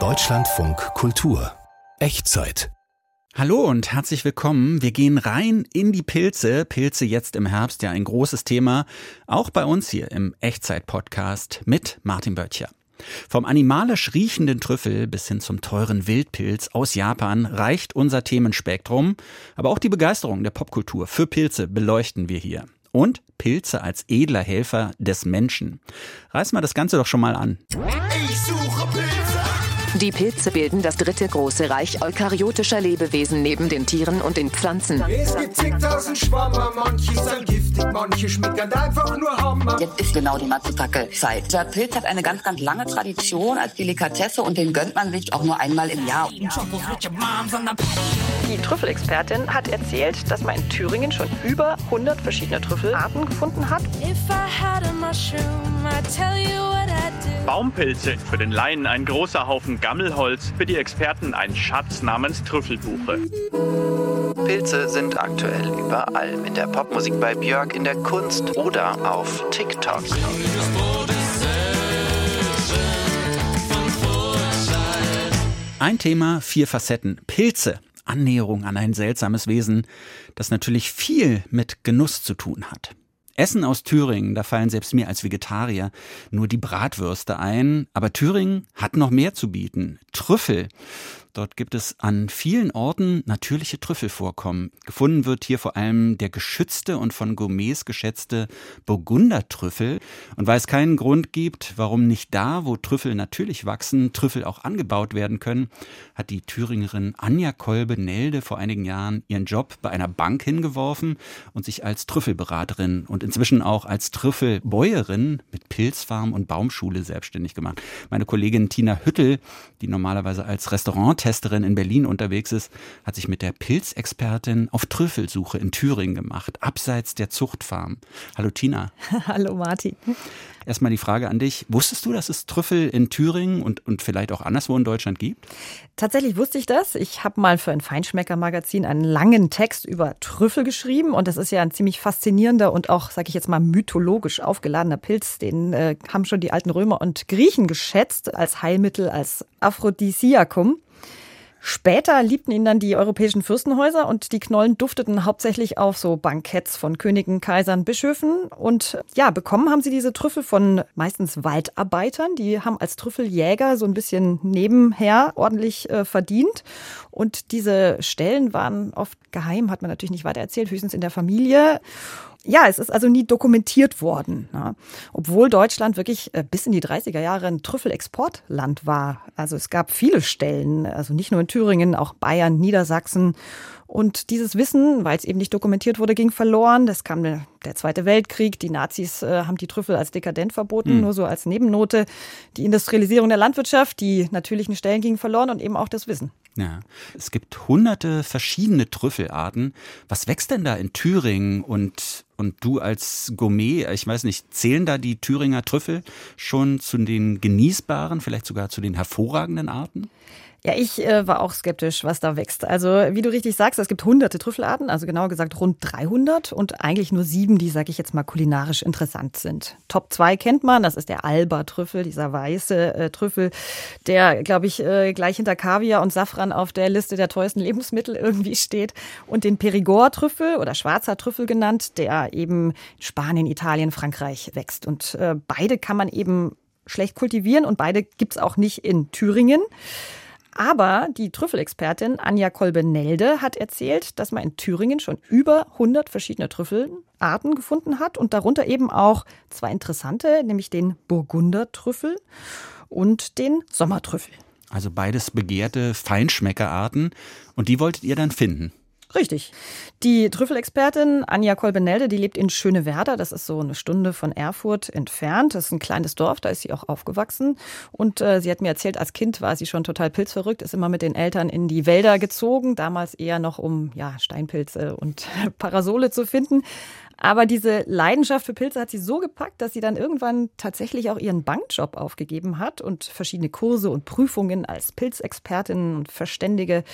Deutschlandfunk Kultur Echtzeit Hallo und herzlich willkommen. Wir gehen rein in die Pilze. Pilze jetzt im Herbst, ja ein großes Thema. Auch bei uns hier im Echtzeit-Podcast mit Martin Böttcher. Vom animalisch riechenden Trüffel bis hin zum teuren Wildpilz aus Japan reicht unser Themenspektrum. Aber auch die Begeisterung der Popkultur für Pilze beleuchten wir hier. Und Pilze als edler Helfer des Menschen. Reißen wir das Ganze doch schon mal an. Ich suche Pilze. Die Pilze bilden das dritte große Reich eukaryotischer Lebewesen neben den Tieren und den Pflanzen. Es gibt zigtausend Schwammer, manche sind giftig, manche schmecken einfach nur Hammer. Jetzt ist genau die Matsutake-Zeit. Der Pilz hat eine ganz, ganz lange Tradition als Delikatesse und den gönnt man sich auch nur einmal im Jahr. Die Trüffelexpertin hat erzählt, dass man in Thüringen schon über 100 verschiedene Trüffelarten gefunden hat. If I had a mushroom, I'd tell you what I'd do. Baumpilze, für den Laien ein großer Haufen Gammelholz, für die Experten ein Schatz namens Trüffelbuche. Pilze sind aktuell überall. In der Popmusik bei Björk, in der Kunst oder auf TikTok. Ein Thema, vier Facetten. Pilze. Annäherung an ein seltsames Wesen, das natürlich viel mit Genuss zu tun hat. Essen aus Thüringen, da fallen selbst mir als Vegetarier nur die Bratwürste ein. Aber Thüringen hat noch mehr zu bieten. Trüffel. Dort gibt es an vielen Orten natürliche Trüffelvorkommen. Gefunden wird hier vor allem der geschützte und von Gourmets geschätzte Burgundertrüffel. Und weil es keinen Grund gibt, warum nicht da, wo Trüffel natürlich wachsen, Trüffel auch angebaut werden können, hat die Thüringerin Anja Kolbe-Nelde vor einigen Jahren ihren Job bei einer Bank hingeworfen und sich als Trüffelberaterin und inzwischen auch als Trüffelbäuerin mit Pilzfarm und Baumschule selbstständig gemacht. Meine Kollegin Tina Hüttel, die normalerweise als Restauranttesterin in Berlin unterwegs ist, hat sich mit der Pilzexpertin auf Trüffelsuche in Thüringen gemacht, abseits der Zuchtfarm. Hallo Tina. Hallo Martin. Erstmal die Frage an dich. Wusstest du, dass es Trüffel in Thüringen und, und vielleicht auch anderswo in Deutschland gibt? Tatsächlich wusste ich das. Ich habe mal für ein Feinschmecker-Magazin einen langen Text über Trüffel geschrieben und das ist ja ein ziemlich faszinierender und auch, sage ich jetzt mal, mythologisch aufgeladener Pilz. Den äh, haben schon die alten Römer und Griechen geschätzt als Heilmittel, als Aphrodisiakum. Später liebten ihn dann die europäischen Fürstenhäuser und die Knollen dufteten hauptsächlich auf so Banketts von Königen, Kaisern, Bischöfen. Und ja, bekommen haben sie diese Trüffel von meistens Waldarbeitern. Die haben als Trüffeljäger so ein bisschen nebenher ordentlich äh, verdient. Und diese Stellen waren oft geheim, hat man natürlich nicht weiter erzählt, höchstens in der Familie ja, es ist also nie dokumentiert worden, ja. obwohl Deutschland wirklich äh, bis in die 30er Jahre ein Trüffelexportland war. Also es gab viele Stellen, also nicht nur in Thüringen, auch Bayern, Niedersachsen. Und dieses Wissen, weil es eben nicht dokumentiert wurde, ging verloren. Das kam der, der Zweite Weltkrieg. Die Nazis äh, haben die Trüffel als dekadent verboten, mhm. nur so als Nebennote. Die Industrialisierung der Landwirtschaft, die natürlichen Stellen gingen verloren und eben auch das Wissen. Ja, es gibt hunderte verschiedene Trüffelarten. Was wächst denn da in Thüringen und und du als Gourmet, ich weiß nicht, zählen da die Thüringer Trüffel schon zu den genießbaren, vielleicht sogar zu den hervorragenden Arten? Ja, ich äh, war auch skeptisch, was da wächst. Also, wie du richtig sagst, es gibt hunderte Trüffelarten, also genauer gesagt rund 300 und eigentlich nur sieben, die, sage ich jetzt mal, kulinarisch interessant sind. Top 2 kennt man, das ist der Alba-Trüffel, dieser weiße äh, Trüffel, der, glaube ich, äh, gleich hinter Kaviar und Safran auf der Liste der teuersten Lebensmittel irgendwie steht. Und den Perigord-Trüffel oder schwarzer Trüffel genannt, der eben in Spanien, Italien, Frankreich wächst. Und äh, beide kann man eben schlecht kultivieren und beide gibt's auch nicht in Thüringen. Aber die Trüffelexpertin Anja Kolbe-Nelde hat erzählt, dass man in Thüringen schon über 100 verschiedene Trüffelarten gefunden hat und darunter eben auch zwei interessante, nämlich den Burgundertrüffel und den Sommertrüffel. Also beides begehrte Feinschmeckerarten und die wolltet ihr dann finden. Richtig. Die Trüffelexpertin Anja Kolbenelde, die lebt in Schönewerder. Das ist so eine Stunde von Erfurt entfernt. Das ist ein kleines Dorf, da ist sie auch aufgewachsen. Und äh, sie hat mir erzählt, als Kind war sie schon total pilzverrückt, ist immer mit den Eltern in die Wälder gezogen, damals eher noch um ja, Steinpilze und Parasole zu finden. Aber diese Leidenschaft für Pilze hat sie so gepackt, dass sie dann irgendwann tatsächlich auch ihren Bankjob aufgegeben hat und verschiedene Kurse und Prüfungen als Pilzexpertin und Verständige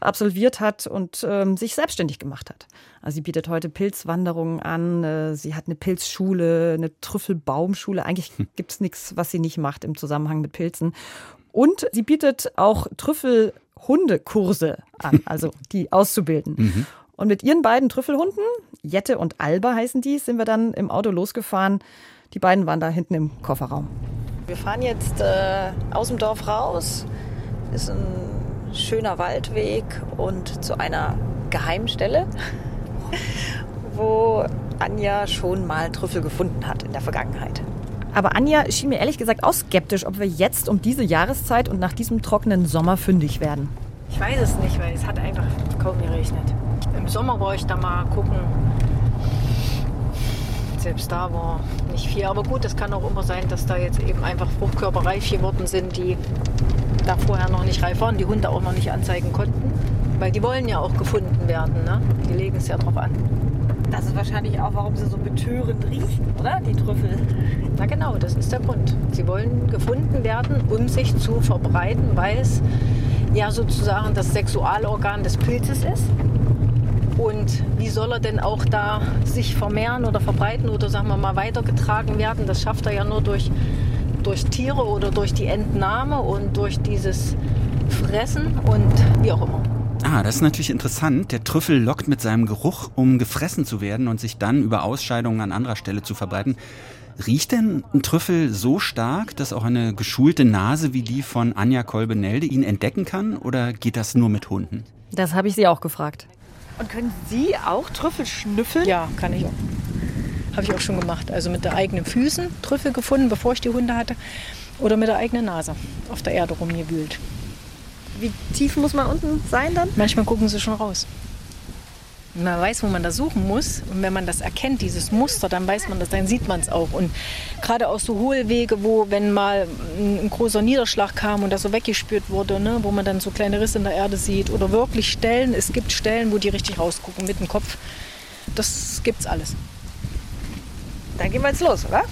absolviert hat und ähm, sich selbstständig gemacht hat. Also sie bietet heute Pilzwanderungen an, äh, sie hat eine Pilzschule, eine Trüffelbaumschule. Eigentlich gibt es nichts, was sie nicht macht im Zusammenhang mit Pilzen. Und sie bietet auch Trüffelhundekurse an, also die auszubilden. Mhm. Und mit ihren beiden Trüffelhunden, Jette und Alba heißen die, sind wir dann im Auto losgefahren. Die beiden waren da hinten im Kofferraum. Wir fahren jetzt äh, aus dem Dorf raus. Ist ein schöner Waldweg und zu einer Geheimstelle, wo Anja schon mal Trüffel gefunden hat in der Vergangenheit. Aber Anja schien mir ehrlich gesagt auch skeptisch, ob wir jetzt um diese Jahreszeit und nach diesem trockenen Sommer fündig werden. Ich weiß es nicht, weil es hat einfach kaum geregnet. Im Sommer war ich da mal gucken. Selbst da war nicht viel. Aber gut, es kann auch immer sein, dass da jetzt eben einfach Fruchtkörper reif geworden sind, die da vorher noch nicht reif waren, die Hunde auch noch nicht anzeigen konnten. Weil die wollen ja auch gefunden werden. Ne? Die legen es ja drauf an. Das ist wahrscheinlich auch, warum sie so betörend riechen, oder? Die Trüffel. Na genau, das ist der Grund. Sie wollen gefunden werden, um sich zu verbreiten, weil es ja sozusagen das Sexualorgan des Pilzes ist. Und wie soll er denn auch da sich vermehren oder verbreiten oder sagen wir mal weitergetragen werden? Das schafft er ja nur durch, durch Tiere oder durch die Entnahme und durch dieses Fressen und wie auch immer. Ah, das ist natürlich interessant. Der Trüffel lockt mit seinem Geruch, um gefressen zu werden und sich dann über Ausscheidungen an anderer Stelle zu verbreiten. Riecht denn ein Trüffel so stark, dass auch eine geschulte Nase wie die von Anja Kolbenelde ihn entdecken kann? Oder geht das nur mit Hunden? Das habe ich sie auch gefragt. Und können Sie auch Trüffel schnüffeln? Ja, kann ich auch. Habe ich auch schon gemacht. Also mit der eigenen Füßen Trüffel gefunden, bevor ich die Hunde hatte. Oder mit der eigenen Nase auf der Erde rumgewühlt. Wie tief muss man unten sein dann? Manchmal gucken sie schon raus. Man weiß, wo man da suchen muss. Und wenn man das erkennt, dieses Muster, dann weiß man das, dann sieht man es auch. Und gerade aus so Hohlwege, wo, wenn mal ein, ein großer Niederschlag kam und das so weggespürt wurde, ne, wo man dann so kleine Risse in der Erde sieht. Oder wirklich Stellen, es gibt Stellen, wo die richtig rausgucken mit dem Kopf. Das gibt's alles. Dann gehen wir jetzt los, oder?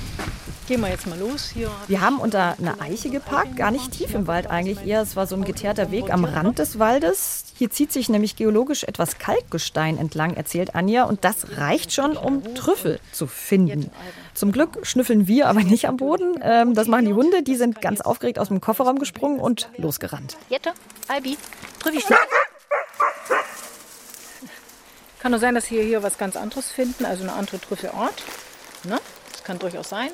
Gehen wir jetzt mal los. Hier Wir haben unter einer Eiche geparkt, gar nicht tief im Wald eigentlich eher. Es war so ein geteerter Weg am Rand des Waldes. Hier zieht sich nämlich geologisch etwas Kalkgestein entlang, erzählt Anja. Und das reicht schon, um Trüffel zu finden. Zum Glück schnüffeln wir aber nicht am Boden. Ähm, das machen die Hunde. Die sind ganz aufgeregt aus dem Kofferraum gesprungen und losgerannt. Jette, Albi, Trüffi, Kann nur sein, dass wir hier was ganz anderes finden, also eine andere Trüffelart. Ne? Das kann durchaus sein.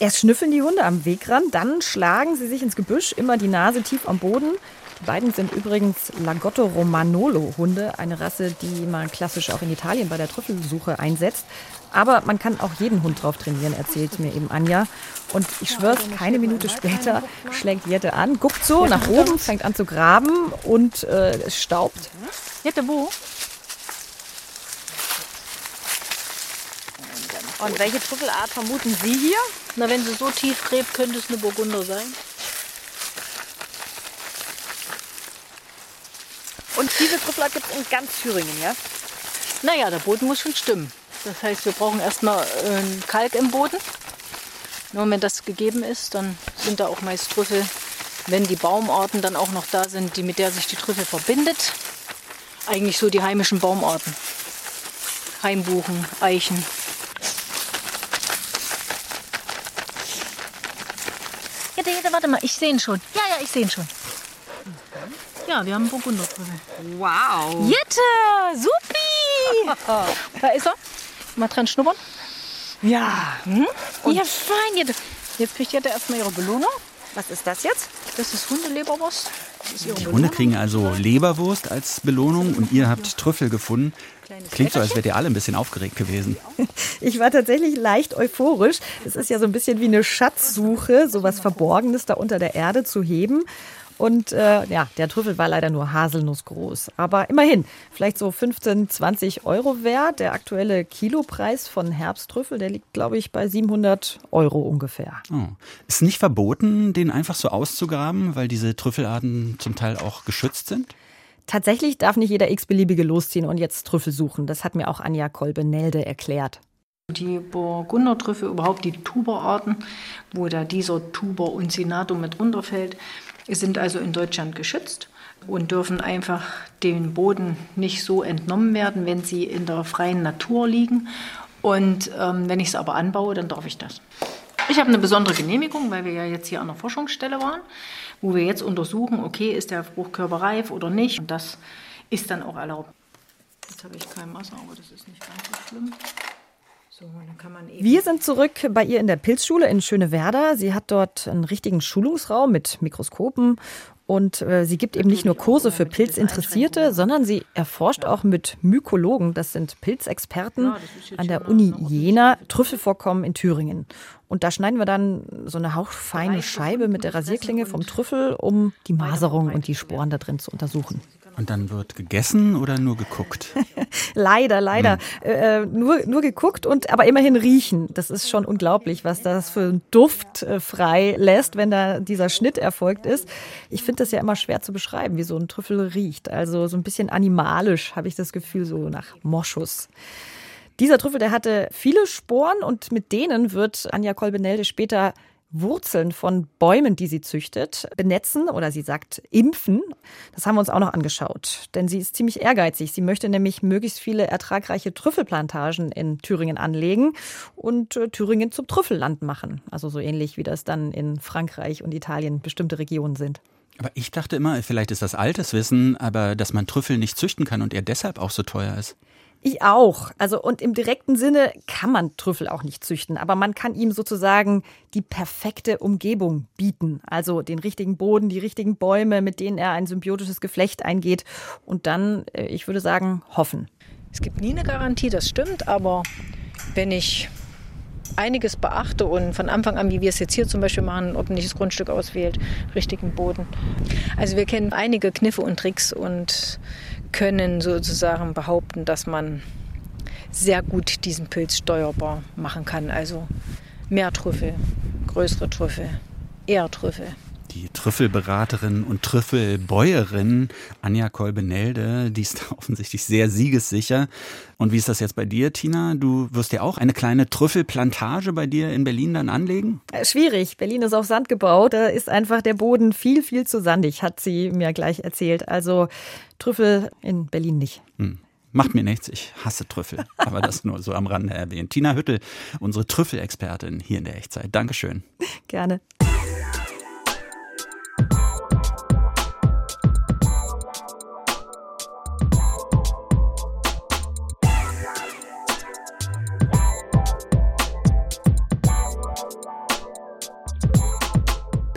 Erst schnüffeln die Hunde am Wegrand, dann schlagen sie sich ins Gebüsch, immer die Nase tief am Boden. Die beiden sind übrigens Lagotto Romanolo Hunde, eine Rasse, die man klassisch auch in Italien bei der Trüffelsuche einsetzt. Aber man kann auch jeden Hund drauf trainieren, erzählt mir eben Anja. Und ich schwör's, keine Minute später schlägt Jette an, guckt so nach oben, fängt an zu graben und äh, es staubt. Jette, wo? Und welche Trüffelart vermuten Sie hier? Na, wenn sie so tief gräbt, könnte es eine Burgunder sein. Und diese Trüffelart gibt es in ganz Thüringen, ja? Naja, der Boden muss schon stimmen. Das heißt, wir brauchen erstmal äh, Kalk im Boden. Nur wenn das gegeben ist, dann sind da auch meist Trüffel, wenn die Baumarten dann auch noch da sind, die, mit der sich die Trüffel verbindet. Eigentlich so die heimischen Baumarten. Heimbuchen, Eichen. Jette, Jette, warte mal, ich sehe ihn schon. Ja, ja, ich sehe ihn schon. Ja, wir haben einen Burgundertrüffel. Wow. Jette, supi! da ist er. Mal dran schnuppern. Ja. Mhm. Ja, fein, Jette. Jetzt kriegt Jette erstmal ihre Belohnung. Was ist das jetzt? Das ist Hundeleberwurst. Die. Hunde kriegen also Leberwurst als Belohnung und ihr habt Trüffel gefunden. Klingt so, als wärt ihr alle ein bisschen aufgeregt gewesen. Ich war tatsächlich leicht euphorisch. Es ist ja so ein bisschen wie eine Schatzsuche, so was Verborgenes da unter der Erde zu heben. Und äh, ja, der Trüffel war leider nur haselnussgroß. Aber immerhin, vielleicht so 15, 20 Euro wert. Der aktuelle Kilopreis von Herbsttrüffel, der liegt, glaube ich, bei 700 Euro ungefähr. Oh. Ist nicht verboten, den einfach so auszugraben, weil diese Trüffelarten zum Teil auch geschützt sind? Tatsächlich darf nicht jeder x-beliebige losziehen und jetzt Trüffel suchen. Das hat mir auch Anja Kolbe-Nelde erklärt. Die Burgundertrüffel, überhaupt die Tuberarten, wo da dieser Tuber uncinatum mit runterfällt, sind also in Deutschland geschützt und dürfen einfach dem Boden nicht so entnommen werden, wenn sie in der freien Natur liegen. Und ähm, wenn ich es aber anbaue, dann darf ich das. Ich habe eine besondere Genehmigung, weil wir ja jetzt hier an der Forschungsstelle waren, wo wir jetzt untersuchen, okay, ist der Fruchtkörper reif oder nicht. Und das ist dann auch erlaubt. Jetzt habe ich kein Wasser, aber das ist nicht ganz so schlimm. So, Wir sind zurück bei ihr in der Pilzschule in Schönewerder. Sie hat dort einen richtigen Schulungsraum mit Mikroskopen und äh, sie gibt eben nicht nur Kurse für Pilzinteressierte, sondern sie erforscht auch mit Mykologen, das sind Pilzexperten an der Uni Jena, Trüffelvorkommen in Thüringen. Und da schneiden wir dann so eine hauchfeine Scheibe mit der Rasierklinge vom Trüffel, um die Maserung und die Sporen da drin zu untersuchen. Und dann wird gegessen oder nur geguckt? Leider, leider. Äh, nur, nur geguckt und aber immerhin riechen. Das ist schon unglaublich, was das für einen Duft äh, frei lässt, wenn da dieser Schnitt erfolgt ist. Ich finde das ja immer schwer zu beschreiben, wie so ein Trüffel riecht. Also so ein bisschen animalisch habe ich das Gefühl, so nach Moschus. Dieser Trüffel, der hatte viele Sporen und mit denen wird Anja Kolbenelde später Wurzeln von Bäumen, die sie züchtet, benetzen oder sie sagt impfen. Das haben wir uns auch noch angeschaut, denn sie ist ziemlich ehrgeizig. Sie möchte nämlich möglichst viele ertragreiche Trüffelplantagen in Thüringen anlegen und äh, Thüringen zum Trüffelland machen. Also so ähnlich wie das dann in Frankreich und Italien bestimmte Regionen sind. Aber ich dachte immer, vielleicht ist das altes Wissen, aber dass man Trüffel nicht züchten kann und er deshalb auch so teuer ist. Ich auch. Also und im direkten Sinne kann man Trüffel auch nicht züchten, aber man kann ihm sozusagen die perfekte Umgebung bieten. Also den richtigen Boden, die richtigen Bäume, mit denen er ein symbiotisches Geflecht eingeht und dann, äh, ich würde sagen, hoffen. Es gibt nie eine Garantie, das stimmt, aber wenn ich einiges beachte und von Anfang an, wie wir es jetzt hier zum Beispiel machen, ordentliches Grundstück auswählt, richtigen Boden. Also wir kennen einige Kniffe und Tricks und können sozusagen behaupten, dass man sehr gut diesen Pilz steuerbar machen kann. Also mehr Trüffel, größere Trüffel, eher Trüffel. Die Trüffelberaterin und Trüffelbäuerin Anja Kolbenelde, die ist offensichtlich sehr siegessicher. Und wie ist das jetzt bei dir, Tina? Du wirst ja auch eine kleine Trüffelplantage bei dir in Berlin dann anlegen? Äh, Schwierig. Berlin ist auf Sand gebaut. Da ist einfach der Boden viel, viel zu sandig, hat sie mir gleich erzählt. Also Trüffel in Berlin nicht. Hm. Macht mir nichts, ich hasse Trüffel. Aber das nur so am Rande erwähnt. Tina Hüttel, unsere Trüffelexpertin hier in der Echtzeit. Dankeschön. Gerne.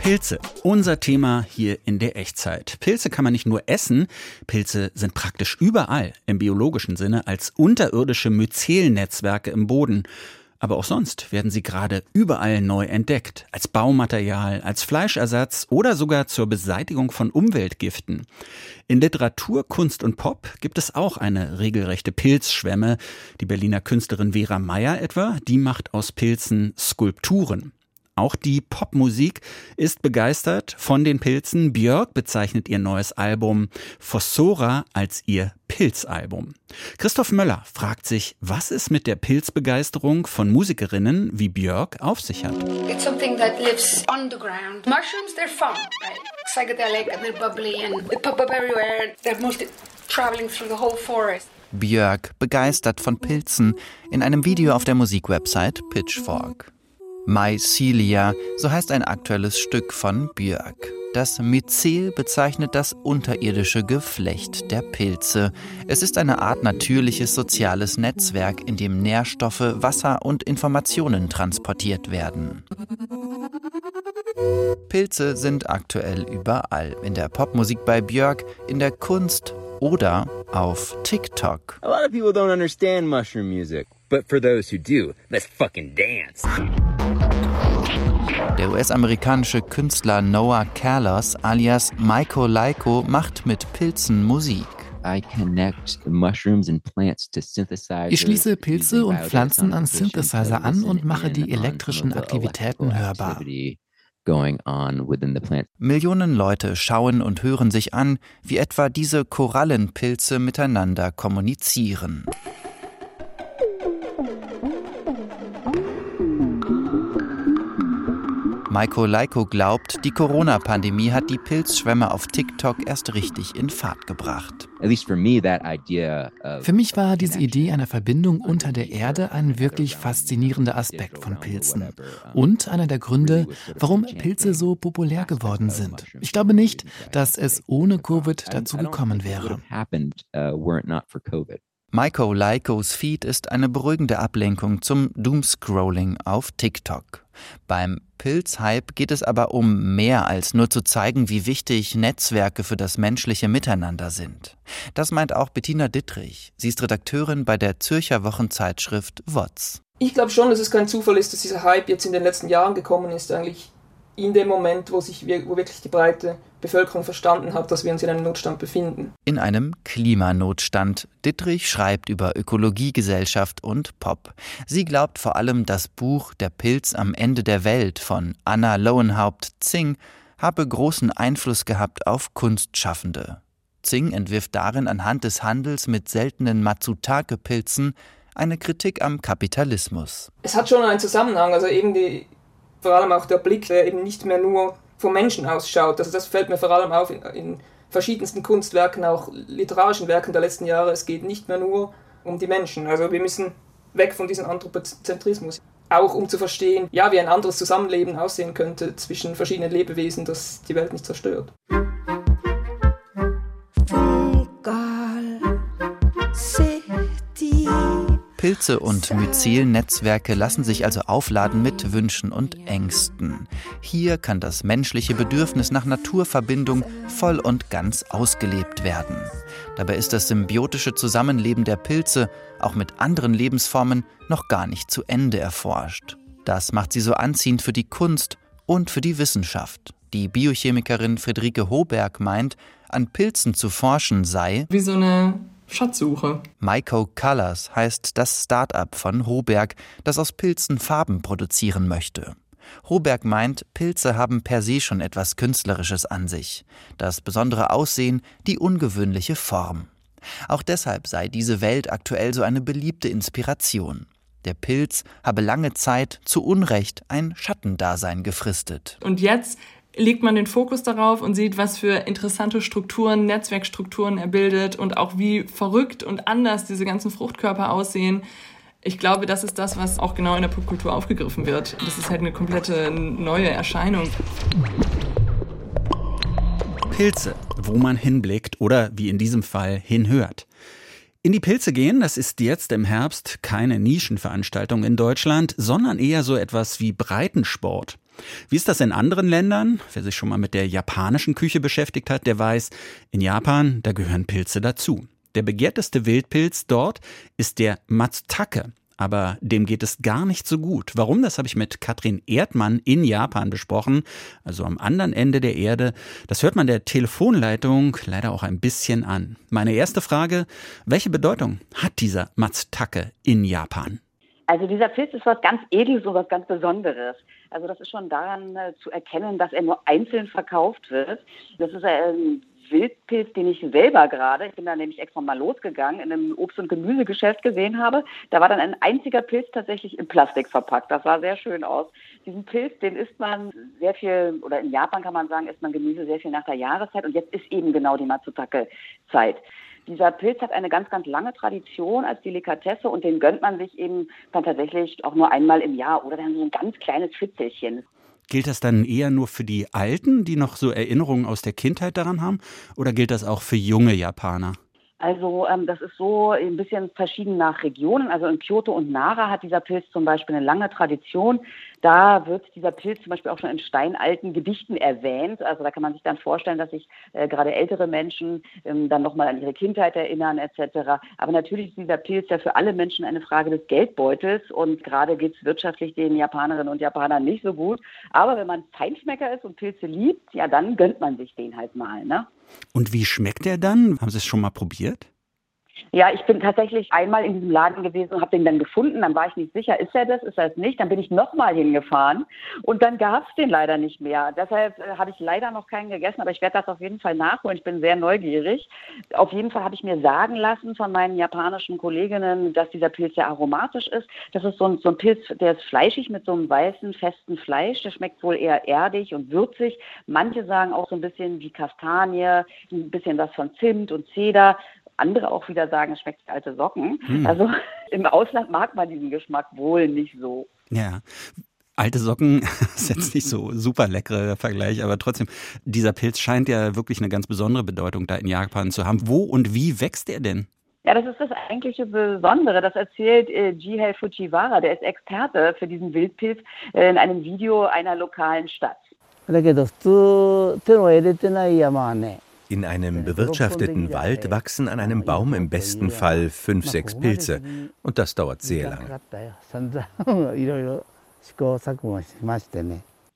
Pilze, unser Thema hier in der Echtzeit. Pilze kann man nicht nur essen, Pilze sind praktisch überall im biologischen Sinne als unterirdische Myzelnetzwerke im Boden. Aber auch sonst werden sie gerade überall neu entdeckt, als Baumaterial, als Fleischersatz oder sogar zur Beseitigung von Umweltgiften. In Literatur, Kunst und Pop gibt es auch eine regelrechte Pilzschwemme. Die Berliner Künstlerin Vera Meyer etwa, die macht aus Pilzen Skulpturen. Auch die Popmusik ist begeistert von den Pilzen. Björk bezeichnet ihr neues Album Fossora als ihr Pilzalbum. Christoph Möller fragt sich, was es mit der Pilzbegeisterung von Musikerinnen wie Björk auf sich hat. It's something that lives underground. Mushrooms, they're fun, right? Psychedelic and they're bubbly and they pop up everywhere. They're mostly traveling through the whole forest. Björk begeistert von Pilzen in einem Video auf der Musikwebsite Pitchfork. Mycelia, so heißt ein aktuelles Stück von Björk. Das Myzel bezeichnet das unterirdische Geflecht der Pilze. Es ist eine Art natürliches soziales Netzwerk, in dem Nährstoffe, Wasser und Informationen transportiert werden. Pilze sind aktuell überall, in der Popmusik bei Björk, in der Kunst oder auf TikTok. A lot of people don't understand mushroom music, but for those who do, let's fucking dance. Der US-amerikanische Künstler Noah Carlos alias Maiko Laiko macht mit Pilzen Musik. Ich schließe Pilze und Pflanzen an Synthesizer an und mache die elektrischen Aktivitäten hörbar. Millionen Leute schauen und hören sich an, wie etwa diese Korallenpilze miteinander kommunizieren. Maiko Leiko glaubt, die Corona-Pandemie hat die Pilzschwämme auf TikTok erst richtig in Fahrt gebracht. Für mich war diese Idee einer Verbindung unter der Erde ein wirklich faszinierender Aspekt von Pilzen. Und einer der Gründe, warum Pilze so populär geworden sind. Ich glaube nicht, dass es ohne Covid dazu gekommen wäre. Maiko Leikos Feed ist eine beruhigende Ablenkung zum Doomscrolling auf TikTok. Beim Pilzhype geht es aber um mehr als nur zu zeigen, wie wichtig Netzwerke für das menschliche Miteinander sind. Das meint auch Bettina Dittrich. Sie ist Redakteurin bei der Zürcher Wochenzeitschrift WOTS. Ich glaube schon, dass es kein Zufall ist, dass dieser Hype jetzt in den letzten Jahren gekommen ist, eigentlich in dem Moment, wo sich wo wirklich die breite Bevölkerung verstanden hat, dass wir uns in einem Notstand befinden. In einem Klimanotstand. Dittrich schreibt über Ökologie, Gesellschaft und Pop. Sie glaubt vor allem, das Buch Der Pilz am Ende der Welt von Anna Lowenhaupt-Zing habe großen Einfluss gehabt auf Kunstschaffende. Zing entwirft darin anhand des Handels mit seltenen Matsutake-Pilzen eine Kritik am Kapitalismus. Es hat schon einen Zusammenhang, also eben die vor allem auch der Blick, der eben nicht mehr nur vom Menschen ausschaut. Also das fällt mir vor allem auf in, in verschiedensten Kunstwerken, auch literarischen Werken der letzten Jahre. Es geht nicht mehr nur um die Menschen. Also wir müssen weg von diesem Anthropozentrismus. Auch um zu verstehen, ja, wie ein anderes Zusammenleben aussehen könnte zwischen verschiedenen Lebewesen, das die Welt nicht zerstört. Pilze und Myzelnetzwerke lassen sich also aufladen mit Wünschen und Ängsten. Hier kann das menschliche Bedürfnis nach Naturverbindung voll und ganz ausgelebt werden. Dabei ist das symbiotische Zusammenleben der Pilze auch mit anderen Lebensformen noch gar nicht zu Ende erforscht. Das macht sie so anziehend für die Kunst und für die Wissenschaft. Die Biochemikerin Friederike Hoberg meint, an Pilzen zu forschen sei wie so eine Schatzsuche. Myco Colors heißt das Start-up von Hoberg, das aus Pilzen Farben produzieren möchte. Hoberg meint, Pilze haben per se schon etwas Künstlerisches an sich. Das besondere Aussehen, die ungewöhnliche Form. Auch deshalb sei diese Welt aktuell so eine beliebte Inspiration. Der Pilz habe lange Zeit zu Unrecht ein Schattendasein gefristet. Und jetzt legt man den Fokus darauf und sieht, was für interessante Strukturen, Netzwerkstrukturen er bildet und auch wie verrückt und anders diese ganzen Fruchtkörper aussehen. Ich glaube, das ist das, was auch genau in der Popkultur aufgegriffen wird. Das ist halt eine komplette neue Erscheinung. Pilze, wo man hinblickt oder wie in diesem Fall hinhört. In die Pilze gehen, das ist jetzt im Herbst keine Nischenveranstaltung in Deutschland, sondern eher so etwas wie Breitensport. Wie ist das in anderen Ländern? Wer sich schon mal mit der japanischen Küche beschäftigt hat, der weiß, in Japan, da gehören Pilze dazu. Der begehrteste Wildpilz dort ist der Matsutake. Aber dem geht es gar nicht so gut. Warum? Das habe ich mit Katrin Erdmann in Japan besprochen, also am anderen Ende der Erde. Das hört man der Telefonleitung leider auch ein bisschen an. Meine erste Frage, welche Bedeutung hat dieser Matsutake in Japan? Also dieser Pilz ist was ganz Edles und was ganz Besonderes. Also das ist schon daran äh, zu erkennen, dass er nur einzeln verkauft wird. Das ist ein Wildpilz, den ich selber gerade, ich bin da nämlich extra mal losgegangen, in einem Obst- und Gemüsegeschäft gesehen habe. Da war dann ein einziger Pilz tatsächlich in Plastik verpackt. Das sah sehr schön aus. Diesen Pilz, den isst man sehr viel, oder in Japan kann man sagen, isst man Gemüse sehr viel nach der Jahreszeit. Und jetzt ist eben genau die Matsutake-Zeit. Dieser Pilz hat eine ganz, ganz lange Tradition als Delikatesse und den gönnt man sich eben dann tatsächlich auch nur einmal im Jahr oder dann so ein ganz kleines Schützelchen. Gilt das dann eher nur für die Alten, die noch so Erinnerungen aus der Kindheit daran haben, oder gilt das auch für junge Japaner? Also ähm, das ist so ein bisschen verschieden nach Regionen. Also in Kyoto und Nara hat dieser Pilz zum Beispiel eine lange Tradition. Da wird dieser Pilz zum Beispiel auch schon in steinalten Gedichten erwähnt. Also da kann man sich dann vorstellen, dass sich äh, gerade ältere Menschen ähm, dann nochmal an ihre Kindheit erinnern etc. Aber natürlich ist dieser Pilz ja für alle Menschen eine Frage des Geldbeutels und gerade geht es wirtschaftlich den Japanerinnen und Japanern nicht so gut. Aber wenn man Feinschmecker ist und Pilze liebt, ja dann gönnt man sich den halt mal. Ne? Und wie schmeckt der dann? Haben Sie es schon mal probiert? Ja, ich bin tatsächlich einmal in diesem Laden gewesen und habe den dann gefunden. Dann war ich nicht sicher, ist er das, ist er es nicht. Dann bin ich nochmal hingefahren und dann gab es den leider nicht mehr. Deshalb äh, habe ich leider noch keinen gegessen, aber ich werde das auf jeden Fall nachholen. Ich bin sehr neugierig. Auf jeden Fall habe ich mir sagen lassen von meinen japanischen Kolleginnen, dass dieser Pilz sehr aromatisch ist. Das ist so ein, so ein Pilz, der ist fleischig mit so einem weißen, festen Fleisch. Der schmeckt wohl eher erdig und würzig. Manche sagen auch so ein bisschen wie Kastanie, ein bisschen was von Zimt und Zeder andere auch wieder sagen, es schmeckt wie alte Socken. Hm. Also im Ausland mag man diesen Geschmack wohl nicht so. Ja. Alte Socken ist jetzt nicht so super leckerer Vergleich, aber trotzdem, dieser Pilz scheint ja wirklich eine ganz besondere Bedeutung da in Japan zu haben. Wo und wie wächst er denn? Ja, das ist das eigentliche Besondere. Das erzählt äh, Jihei Fujiwara, der ist Experte für diesen Wildpilz, äh, in einem Video einer lokalen Stadt. In einem bewirtschafteten Wald wachsen an einem Baum im besten Fall fünf, sechs Pilze. Und das dauert sehr lange.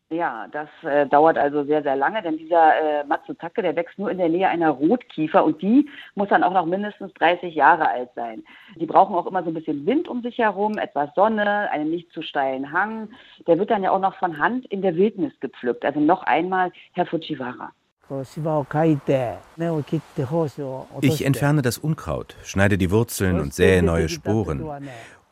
Ja, das äh, dauert also sehr, sehr lange, denn dieser äh, Matsutake, der wächst nur in der Nähe einer Rotkiefer und die muss dann auch noch mindestens 30 Jahre alt sein. Die brauchen auch immer so ein bisschen Wind um sich herum, etwas Sonne, einen nicht zu steilen Hang. Der wird dann ja auch noch von Hand in der Wildnis gepflückt. Also noch einmal Herr Fujiwara. Ich entferne das Unkraut, schneide die Wurzeln und sähe neue Sporen.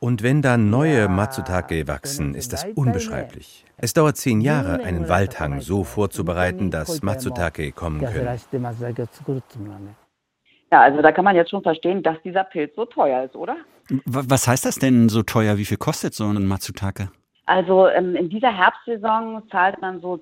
Und wenn dann neue Matsutake wachsen, ist das unbeschreiblich. Es dauert zehn Jahre, einen Waldhang so vorzubereiten, dass Matsutake kommen können. Ja, also da kann man jetzt schon verstehen, dass dieser Pilz so teuer ist, oder? Was heißt das denn so teuer? Wie viel kostet so ein Matsutake? Also ähm, in dieser Herbstsaison zahlt man so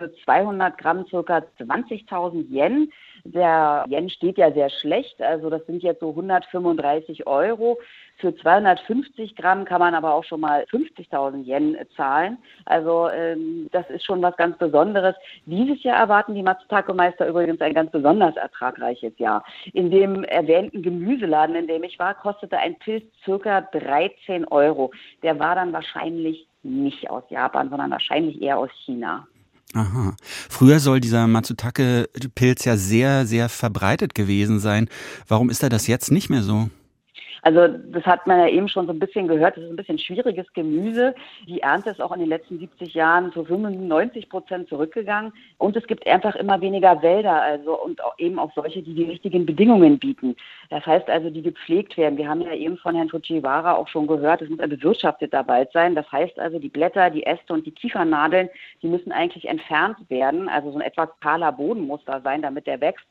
für 200 Gramm circa 20.000 Yen. Der Yen steht ja sehr schlecht, also das sind jetzt so 135 Euro. Für 250 Gramm kann man aber auch schon mal 50.000 Yen zahlen. Also ähm, das ist schon was ganz Besonderes. Dieses Jahr erwarten die Matsutake-Meister übrigens ein ganz besonders ertragreiches Jahr. In dem erwähnten Gemüseladen, in dem ich war, kostete ein Pilz circa 13 Euro. Der war dann wahrscheinlich nicht aus Japan, sondern wahrscheinlich eher aus China. Aha. Früher soll dieser Matsutake-Pilz ja sehr, sehr verbreitet gewesen sein. Warum ist er das jetzt nicht mehr so? Also das hat man ja eben schon so ein bisschen gehört. Das ist ein bisschen schwieriges Gemüse. Die Ernte ist auch in den letzten 70 Jahren zu 95 Prozent zurückgegangen. Und es gibt einfach immer weniger Wälder, also und auch eben auch solche, die die richtigen Bedingungen bieten. Das heißt also, die gepflegt werden. Wir haben ja eben von Herrn Fujiwara auch schon gehört, es muss ein bewirtschafteter Wald sein. Das heißt also, die Blätter, die Äste und die Kiefernadeln, die müssen eigentlich entfernt werden. Also so ein etwas kahler Boden muss da sein, damit der wächst.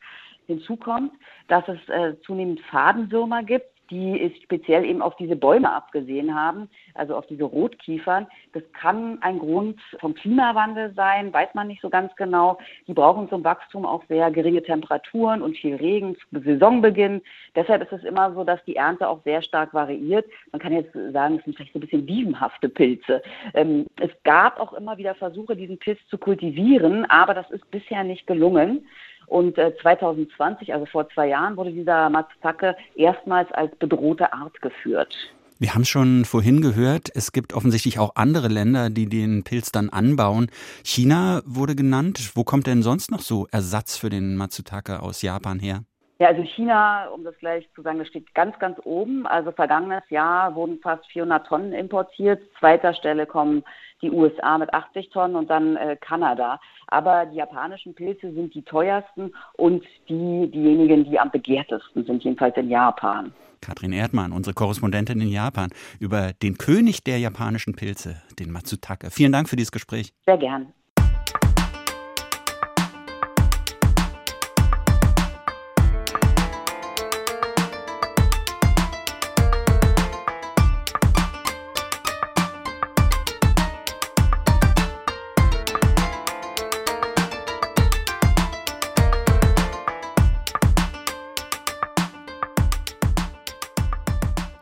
Hinzu kommt, dass es äh, zunehmend Fadenwürmer gibt, die speziell eben auf diese Bäume abgesehen haben, also auf diese Rotkiefern. Das kann ein Grund vom Klimawandel sein, weiß man nicht so ganz genau. Die brauchen zum Wachstum auch sehr geringe Temperaturen und viel Regen zu Saisonbeginn. Deshalb ist es immer so, dass die Ernte auch sehr stark variiert. Man kann jetzt sagen, es sind vielleicht so ein bisschen wiesenhafte Pilze. Ähm, es gab auch immer wieder Versuche, diesen Pilz zu kultivieren, aber das ist bisher nicht gelungen. Und 2020, äh, also vor zwei Jahren, wurde dieser Matsutake erstmals als bedrohte Art geführt. Wir haben schon vorhin gehört, es gibt offensichtlich auch andere Länder, die den Pilz dann anbauen. China wurde genannt. Wo kommt denn sonst noch so Ersatz für den Matsutake aus Japan her? Ja, also China, um das gleich zu sagen, das steht ganz, ganz oben. Also vergangenes Jahr wurden fast 400 Tonnen importiert. Zweiter Stelle kommen die USA mit 80 Tonnen und dann äh, Kanada. Aber die japanischen Pilze sind die teuersten und die, diejenigen, die am begehrtesten sind, jedenfalls in Japan. Katrin Erdmann, unsere Korrespondentin in Japan, über den König der japanischen Pilze, den Matsutake. Vielen Dank für dieses Gespräch. Sehr gern.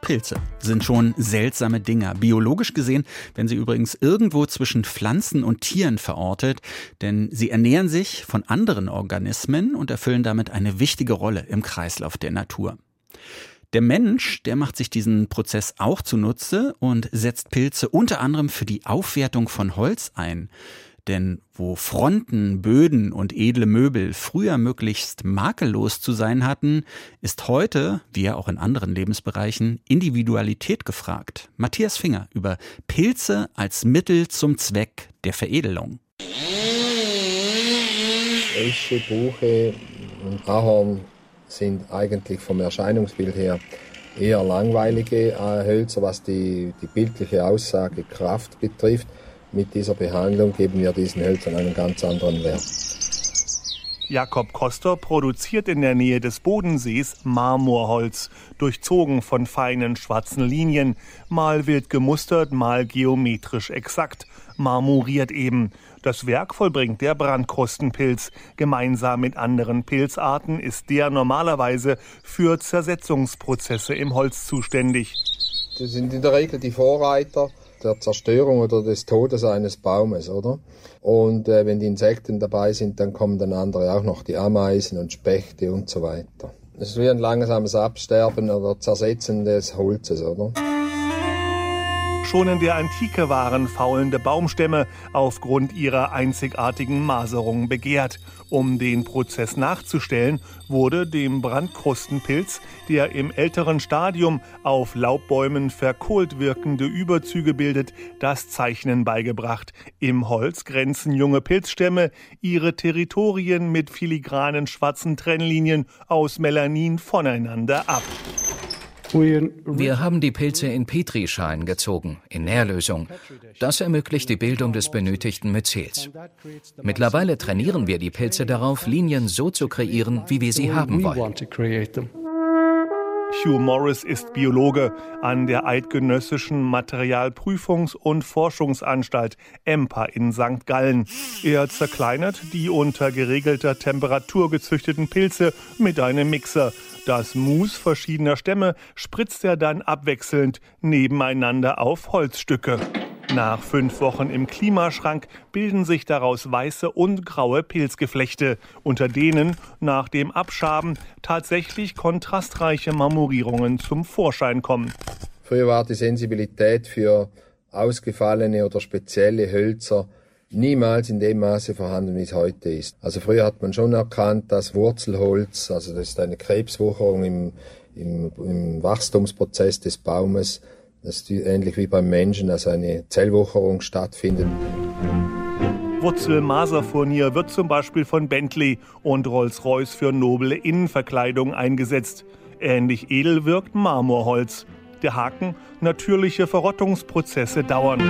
Pilze sind schon seltsame Dinger. Biologisch gesehen werden sie übrigens irgendwo zwischen Pflanzen und Tieren verortet, denn sie ernähren sich von anderen Organismen und erfüllen damit eine wichtige Rolle im Kreislauf der Natur. Der Mensch, der macht sich diesen Prozess auch zunutze und setzt Pilze unter anderem für die Aufwertung von Holz ein. Denn wo Fronten, Böden und edle Möbel früher möglichst makellos zu sein hatten, ist heute, wie ja auch in anderen Lebensbereichen, Individualität gefragt. Matthias Finger über Pilze als Mittel zum Zweck der Veredelung. Esche, Buche und Ahorn sind eigentlich vom Erscheinungsbild her eher langweilige äh, Hölzer, was die, die bildliche Aussagekraft betrifft. Mit dieser Behandlung geben wir diesen Hölzern einen ganz anderen Wert. Jakob Koster produziert in der Nähe des Bodensees Marmorholz, durchzogen von feinen schwarzen Linien, mal wild gemustert, mal geometrisch exakt, marmoriert eben. Das Werk vollbringt der Brandkrustenpilz. Gemeinsam mit anderen Pilzarten ist der normalerweise für Zersetzungsprozesse im Holz zuständig. Das sind in der Regel die Vorreiter der Zerstörung oder des Todes eines Baumes, oder? Und äh, wenn die Insekten dabei sind, dann kommen dann andere auch noch, die Ameisen und Spechte und so weiter. Es ist wie ein langsames Absterben oder Zersetzen des Holzes, oder? Schon in der Antike waren faulende Baumstämme aufgrund ihrer einzigartigen Maserung begehrt. Um den Prozess nachzustellen, wurde dem Brandkrustenpilz, der im älteren Stadium auf Laubbäumen verkohlt wirkende Überzüge bildet, das Zeichnen beigebracht. Im Holz grenzen junge Pilzstämme ihre Territorien mit filigranen schwarzen Trennlinien aus Melanin voneinander ab. Wir haben die Pilze in Petrischalen gezogen, in Nährlösung. Das ermöglicht die Bildung des benötigten Myzels. Mittlerweile trainieren wir die Pilze darauf, Linien so zu kreieren, wie wir sie haben wollen. Hugh Morris ist Biologe an der Eidgenössischen Materialprüfungs- und Forschungsanstalt EMPA in St. Gallen. Er zerkleinert die unter geregelter Temperatur gezüchteten Pilze mit einem Mixer. Das Mus verschiedener Stämme spritzt er dann abwechselnd nebeneinander auf Holzstücke. Nach fünf Wochen im Klimaschrank bilden sich daraus weiße und graue Pilzgeflechte, unter denen nach dem Abschaben tatsächlich kontrastreiche Marmorierungen zum Vorschein kommen. Früher war die Sensibilität für ausgefallene oder spezielle Hölzer niemals in dem Maße vorhanden, wie es heute ist. Also früher hat man schon erkannt, dass Wurzelholz, also das ist eine Krebswucherung im, im, im Wachstumsprozess des Baumes, das ist ähnlich wie beim Menschen, dass eine Zellwucherung stattfindet. Wurzelmaserfurnier wird zum Beispiel von Bentley und Rolls-Royce für noble Innenverkleidung eingesetzt. Ähnlich edel wirkt Marmorholz. Der Haken, natürliche Verrottungsprozesse dauern.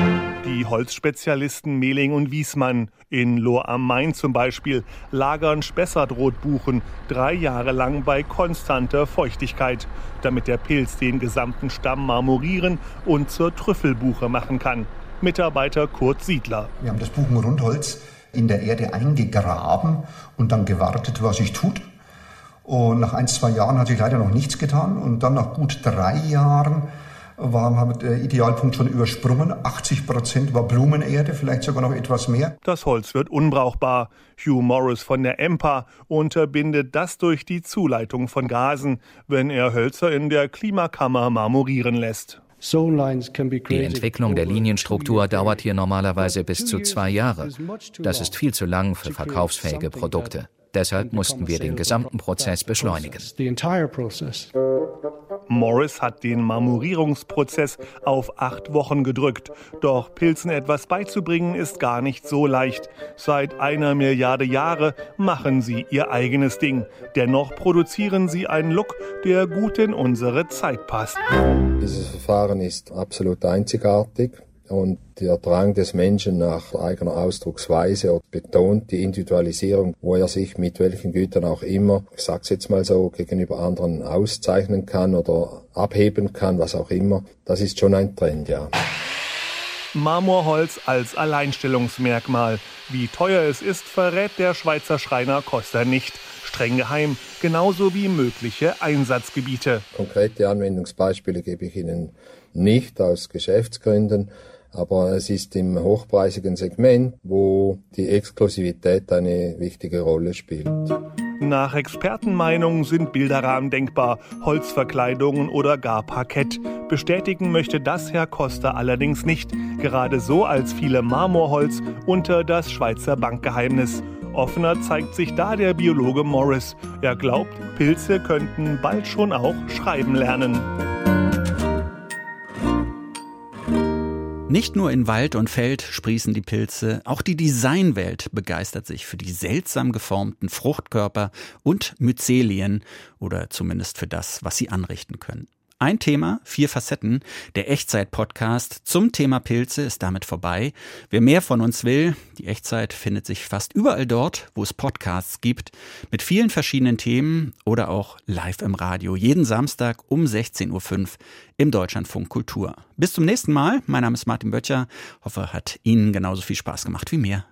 Die Holzspezialisten Mehling und Wiesmann in Lohr am Main zum Beispiel lagern Spessartrotbuchen drei Jahre lang bei konstanter Feuchtigkeit, damit der Pilz den gesamten Stamm marmorieren und zur Trüffelbuche machen kann. Mitarbeiter Kurt Siedler. Wir haben das Buchenrundholz in der Erde eingegraben und dann gewartet, was sich tut. Und nach ein, zwei Jahren hat sich leider noch nichts getan. Und dann nach gut drei Jahren war, haben wir der Idealpunkt schon übersprungen. 80 Prozent war Blumenerde, vielleicht sogar noch etwas mehr. Das Holz wird unbrauchbar. Hugh Morris von der EMPA unterbindet das durch die Zuleitung von Gasen, wenn er Hölzer in der Klimakammer marmorieren lässt. Die Entwicklung der Linienstruktur dauert hier normalerweise bis zu zwei Jahre. Das ist viel zu lang für verkaufsfähige Produkte. Deshalb mussten wir den gesamten Prozess beschleunigen. Morris hat den Marmorierungsprozess auf acht Wochen gedrückt. Doch Pilzen etwas beizubringen ist gar nicht so leicht. Seit einer Milliarde Jahre machen sie ihr eigenes Ding. Dennoch produzieren sie einen Look, der gut in unsere Zeit passt. Dieses Verfahren ist absolut einzigartig. Und der Drang des Menschen nach eigener Ausdrucksweise betont die Individualisierung, wo er sich mit welchen Gütern auch immer, ich sag's jetzt mal so, gegenüber anderen auszeichnen kann oder abheben kann, was auch immer. Das ist schon ein Trend, ja. Marmorholz als Alleinstellungsmerkmal. Wie teuer es ist, verrät der Schweizer Schreiner Koster nicht. Streng geheim, genauso wie mögliche Einsatzgebiete. Konkrete Anwendungsbeispiele gebe ich Ihnen nicht aus Geschäftsgründen aber es ist im hochpreisigen Segment, wo die Exklusivität eine wichtige Rolle spielt. Nach Expertenmeinung sind Bilderrahmen denkbar, Holzverkleidungen oder gar Parkett. Bestätigen möchte das Herr Costa allerdings nicht, gerade so als viele Marmorholz unter das Schweizer Bankgeheimnis. Offener zeigt sich da der Biologe Morris. Er glaubt, Pilze könnten bald schon auch schreiben lernen. Nicht nur in Wald und Feld sprießen die Pilze, auch die Designwelt begeistert sich für die seltsam geformten Fruchtkörper und Myzelien oder zumindest für das, was sie anrichten können. Ein Thema, vier Facetten. Der Echtzeit-Podcast zum Thema Pilze ist damit vorbei. Wer mehr von uns will, die Echtzeit findet sich fast überall dort, wo es Podcasts gibt, mit vielen verschiedenen Themen oder auch live im Radio. Jeden Samstag um 16.05 Uhr im Deutschlandfunk Kultur. Bis zum nächsten Mal. Mein Name ist Martin Böttcher. Hoffe, hat Ihnen genauso viel Spaß gemacht wie mir.